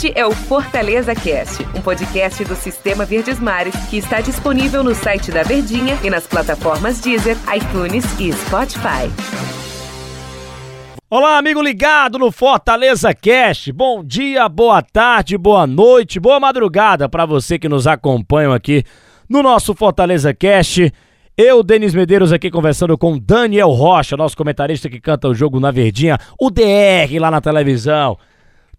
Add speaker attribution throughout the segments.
Speaker 1: Este é o Fortaleza Cast, um podcast do Sistema Verdes Mares que está disponível no site da Verdinha e nas plataformas Deezer, iTunes e Spotify.
Speaker 2: Olá, amigo ligado no Fortaleza Cast. Bom dia, boa tarde, boa noite, boa madrugada para você que nos acompanha aqui no nosso Fortaleza Cast. Eu, Denis Medeiros, aqui conversando com Daniel Rocha, nosso comentarista que canta o jogo na Verdinha, o DR lá na televisão.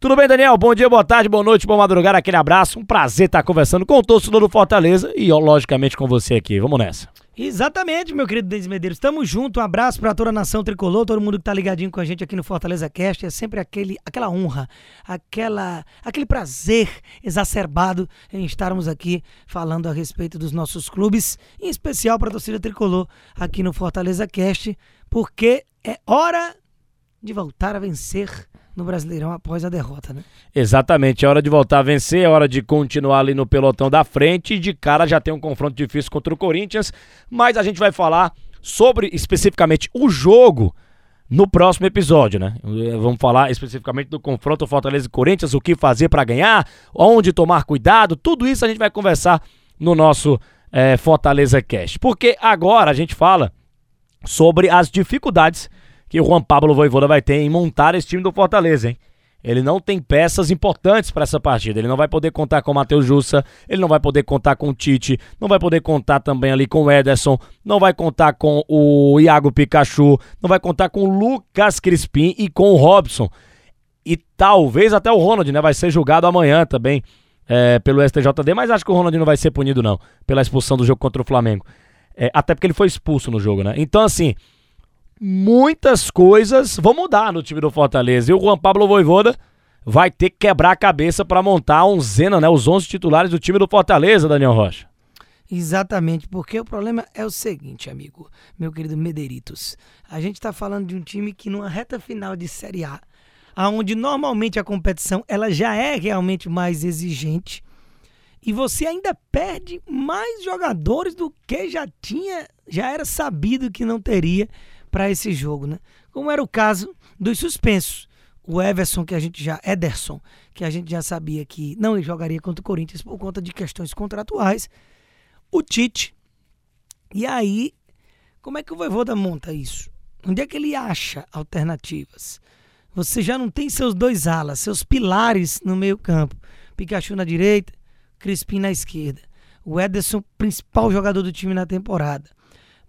Speaker 2: Tudo bem, Daniel? Bom dia, boa tarde, boa noite, boa madrugada, aquele abraço. Um prazer estar conversando com o torcedor do Fortaleza e, logicamente, com você aqui. Vamos nessa.
Speaker 3: Exatamente, meu querido Denis Medeiros. Tamo junto, um abraço para toda a nação tricolor, todo mundo que tá ligadinho com a gente aqui no Fortaleza Cast. É sempre aquele, aquela honra, aquela, aquele prazer exacerbado em estarmos aqui falando a respeito dos nossos clubes, em especial para a torcida tricolor aqui no Fortaleza Cast, porque é hora de voltar a vencer no Brasileirão após a derrota, né?
Speaker 2: Exatamente, é hora de voltar a vencer, é hora de continuar ali no pelotão da frente de cara já tem um confronto difícil contra o Corinthians, mas a gente vai falar sobre especificamente o jogo no próximo episódio, né? Vamos falar especificamente do confronto Fortaleza e Corinthians, o que fazer para ganhar, onde tomar cuidado, tudo isso a gente vai conversar no nosso é, Fortaleza Cast. Porque agora a gente fala sobre as dificuldades que o Juan Pablo Voivoda vai ter em montar esse time do Fortaleza, hein? Ele não tem peças importantes para essa partida. Ele não vai poder contar com o Matheus Jussa, ele não vai poder contar com o Tite, não vai poder contar também ali com o Ederson, não vai contar com o Iago Pikachu, não vai contar com o Lucas Crispim e com o Robson. E talvez até o Ronald, né? Vai ser julgado amanhã também é, pelo STJD, mas acho que o Ronald não vai ser punido, não, pela expulsão do jogo contra o Flamengo. É, até porque ele foi expulso no jogo, né? Então, assim, muitas coisas vão mudar no time do Fortaleza. E o Juan Pablo Voivoda vai ter que quebrar a cabeça para montar a onzena, né, os 11 titulares do time do Fortaleza, Daniel Rocha.
Speaker 3: Exatamente, porque o problema é o seguinte, amigo, meu querido Mederitos. A gente está falando de um time que numa reta final de Série A, onde normalmente a competição ela já é realmente mais exigente, e você ainda perde mais jogadores do que já tinha, já era sabido que não teria para esse jogo, né? Como era o caso dos suspensos. O Everson, que a gente já. Ederson, que a gente já sabia que não jogaria contra o Corinthians por conta de questões contratuais. O Tite. E aí, como é que o Voivoda monta isso? Onde é que ele acha alternativas? Você já não tem seus dois alas, seus pilares no meio-campo. Pikachu na direita, Crispim na esquerda. O Ederson, principal jogador do time na temporada.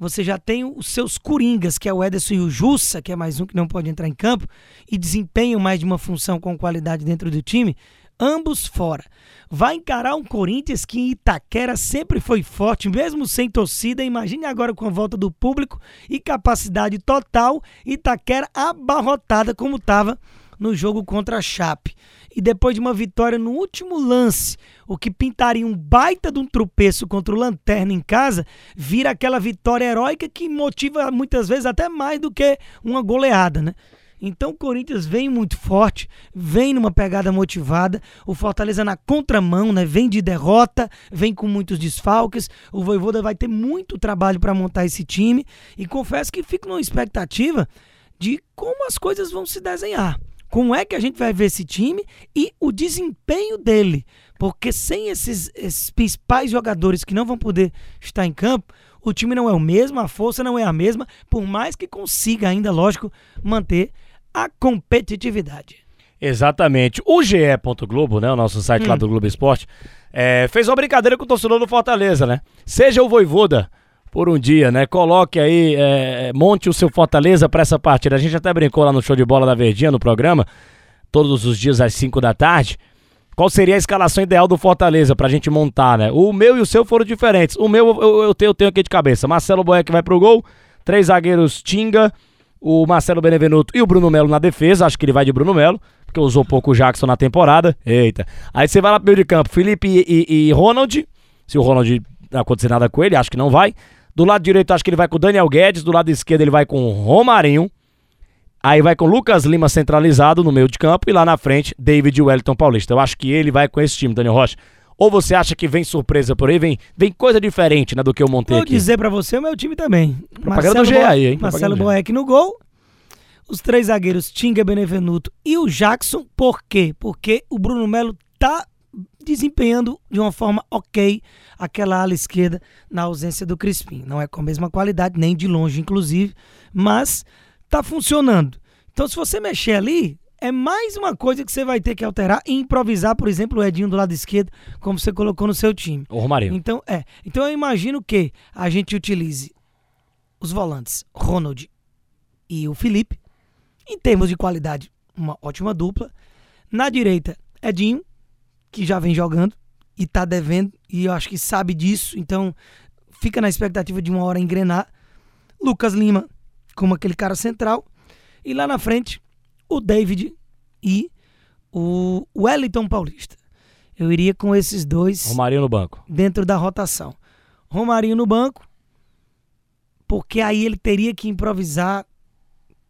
Speaker 3: Você já tem os seus coringas, que é o Ederson e o Jussa, que é mais um que não pode entrar em campo, e desempenham mais de uma função com qualidade dentro do time, ambos fora. Vai encarar um Corinthians que em Itaquera sempre foi forte, mesmo sem torcida. Imagine agora com a volta do público e capacidade total, Itaquera abarrotada como estava no jogo contra a Chape e depois de uma vitória no último lance, o que pintaria um baita de um tropeço contra o Lanterna em casa, vira aquela vitória heróica que motiva muitas vezes até mais do que uma goleada, né? Então o Corinthians vem muito forte, vem numa pegada motivada. O Fortaleza na contramão, né? Vem de derrota, vem com muitos desfalques. O Voivoda vai ter muito trabalho para montar esse time e confesso que fico numa expectativa de como as coisas vão se desenhar como é que a gente vai ver esse time e o desempenho dele. Porque sem esses, esses principais jogadores que não vão poder estar em campo, o time não é o mesmo, a força não é a mesma, por mais que consiga ainda, lógico, manter a competitividade.
Speaker 2: Exatamente. O GE. Globo, né, o nosso site hum. lá do Globo Esporte, é, fez uma brincadeira com o torcedor do Fortaleza, né? Seja o Voivoda por um dia, né? Coloque aí, é, monte o seu Fortaleza para essa partida. A gente até brincou lá no show de bola da Verdinha, no programa, todos os dias às 5 da tarde. Qual seria a escalação ideal do Fortaleza pra gente montar, né? O meu e o seu foram diferentes. O meu eu, eu, tenho, eu tenho aqui de cabeça. Marcelo Boeck vai pro gol, três zagueiros Tinga, o Marcelo Benevenuto e o Bruno Melo na defesa. Acho que ele vai de Bruno Melo, porque usou pouco o Jackson na temporada. Eita. Aí você vai lá pro meio de campo, Felipe e, e, e Ronald. Se o Ronald não acontecer nada com ele, acho que não vai. Do lado direito, acho que ele vai com o Daniel Guedes. Do lado esquerdo, ele vai com o Romarinho. Aí vai com o Lucas Lima centralizado no meio de campo. E lá na frente, David Wellington Paulista. Eu acho que ele vai com esse time, Daniel Rocha. Ou você acha que vem surpresa por aí? Vem, vem coisa diferente né, do que eu montei
Speaker 3: Vou
Speaker 2: aqui.
Speaker 3: Vou dizer para você o meu time também.
Speaker 2: Propaganda Marcelo do aí, hein?
Speaker 3: Marcelo Boeck no gol. os três zagueiros Tinga, Benevenuto e o Jackson. Por quê? Porque o Bruno Melo tá desempenhando de uma forma ok aquela ala esquerda na ausência do Crispim. Não é com a mesma qualidade, nem de longe, inclusive, mas tá funcionando. Então, se você mexer ali, é mais uma coisa que você vai ter que alterar e improvisar, por exemplo, o Edinho do lado esquerdo, como você colocou no seu time.
Speaker 2: O Romarinho.
Speaker 3: Então, é. Então eu imagino que a gente utilize os volantes Ronald e o Felipe, em termos de qualidade, uma ótima dupla. Na direita, Edinho, que já vem jogando e tá devendo, e eu acho que sabe disso, então fica na expectativa de uma hora engrenar. Lucas Lima, como aquele cara central. E lá na frente, o David e o Wellington Paulista. Eu iria com esses dois.
Speaker 2: Romarinho no banco.
Speaker 3: Dentro da rotação. Romarinho no banco, porque aí ele teria que improvisar.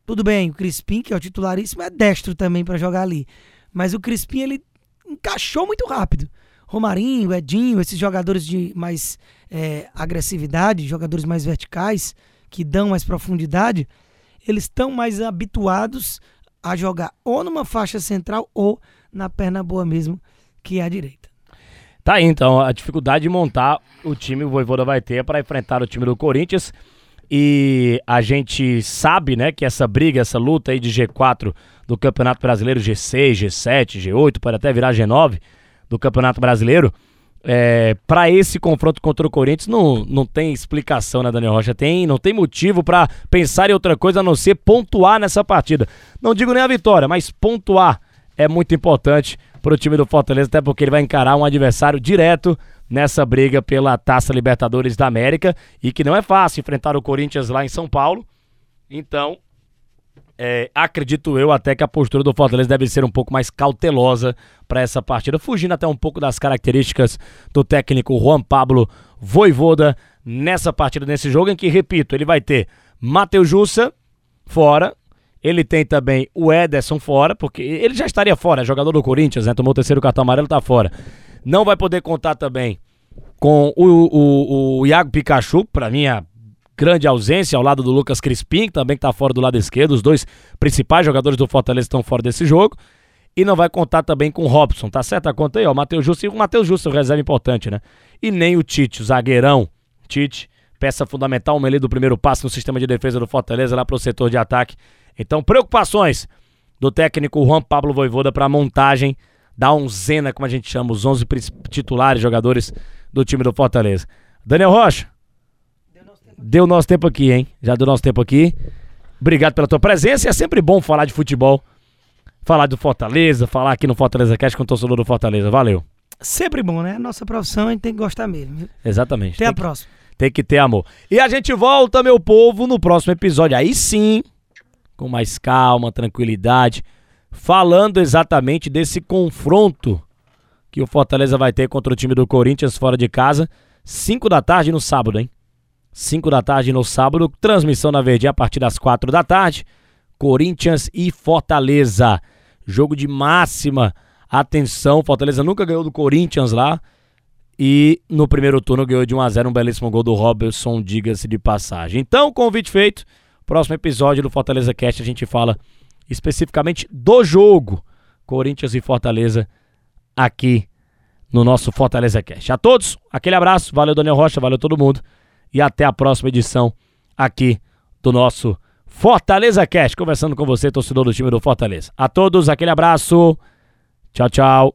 Speaker 3: Tudo bem, o Crispim, que é o titularíssimo, é destro também para jogar ali. Mas o Crispim, ele encaixou muito rápido. Romarinho, Edinho, esses jogadores de mais é, agressividade, jogadores mais verticais, que dão mais profundidade, eles estão mais habituados a jogar ou numa faixa central ou na perna boa mesmo, que é a direita.
Speaker 2: Tá aí, então, a dificuldade de montar o time o Voivoda vai ter para enfrentar o time do Corinthians. E a gente sabe, né, que essa briga, essa luta aí de G4 do Campeonato Brasileiro, G6, G7, G8, pode até virar G9 do Campeonato Brasileiro, é, para esse confronto contra o Corinthians não, não tem explicação, né, Daniel Rocha? Tem, não tem motivo para pensar em outra coisa a não ser pontuar nessa partida. Não digo nem a vitória, mas pontuar é muito importante para o time do Fortaleza, até porque ele vai encarar um adversário direto nessa briga pela Taça Libertadores da América e que não é fácil enfrentar o Corinthians lá em São Paulo. Então, é, acredito eu até que a postura do Fortaleza deve ser um pouco mais cautelosa para essa partida, fugindo até um pouco das características do técnico Juan Pablo Voivoda nessa partida, nesse jogo, em que, repito, ele vai ter Matheus Jussa fora, ele tem também o Ederson fora, porque ele já estaria fora, é jogador do Corinthians, né? Tomou o terceiro cartão amarelo, tá fora. Não vai poder contar também com o, o, o Iago Pikachu, para mim a grande ausência ao lado do Lucas Crispim, que também está fora do lado esquerdo. Os dois principais jogadores do Fortaleza estão fora desse jogo. E não vai contar também com o Robson, tá certo a conta aí, ó? O Matheus Justo e o Matheus Justo, reserva importante, né? E nem o Tite, o zagueirão. Tite, peça fundamental, um ali do primeiro passo no sistema de defesa do Fortaleza lá para o setor de ataque. Então, preocupações do técnico Juan Pablo Voivoda para a montagem da onzena, como a gente chama, os 11 titulares jogadores do time do Fortaleza. Daniel Rocha, Deu nosso tempo aqui, hein? Já deu nosso tempo aqui. Obrigado pela tua presença. É sempre bom falar de futebol. Falar do Fortaleza, falar aqui no Fortaleza Cast com o torcedor do Fortaleza. Valeu.
Speaker 3: Sempre bom, né? Nossa profissão a gente tem que gostar mesmo. Viu?
Speaker 2: Exatamente.
Speaker 3: Até tem a que, próxima.
Speaker 2: Tem que ter amor. E a gente volta, meu povo, no próximo episódio. Aí sim, com mais calma, tranquilidade, falando exatamente desse confronto que o Fortaleza vai ter contra o time do Corinthians fora de casa, 5 da tarde no sábado, hein? 5 da tarde no sábado, transmissão na Verdinha a partir das 4 da tarde. Corinthians e Fortaleza. Jogo de máxima atenção. Fortaleza nunca ganhou do Corinthians lá. E no primeiro turno ganhou de 1 a 0 um belíssimo gol do Robertson, diga-se de passagem. Então, convite feito. Próximo episódio do Fortaleza Cast a gente fala especificamente do jogo Corinthians e Fortaleza aqui no nosso Fortaleza Cast. A todos, aquele abraço. Valeu, Daniel Rocha. Valeu todo mundo e até a próxima edição aqui do nosso Fortaleza Cast, conversando com você, torcedor do time do Fortaleza. A todos, aquele abraço. Tchau, tchau.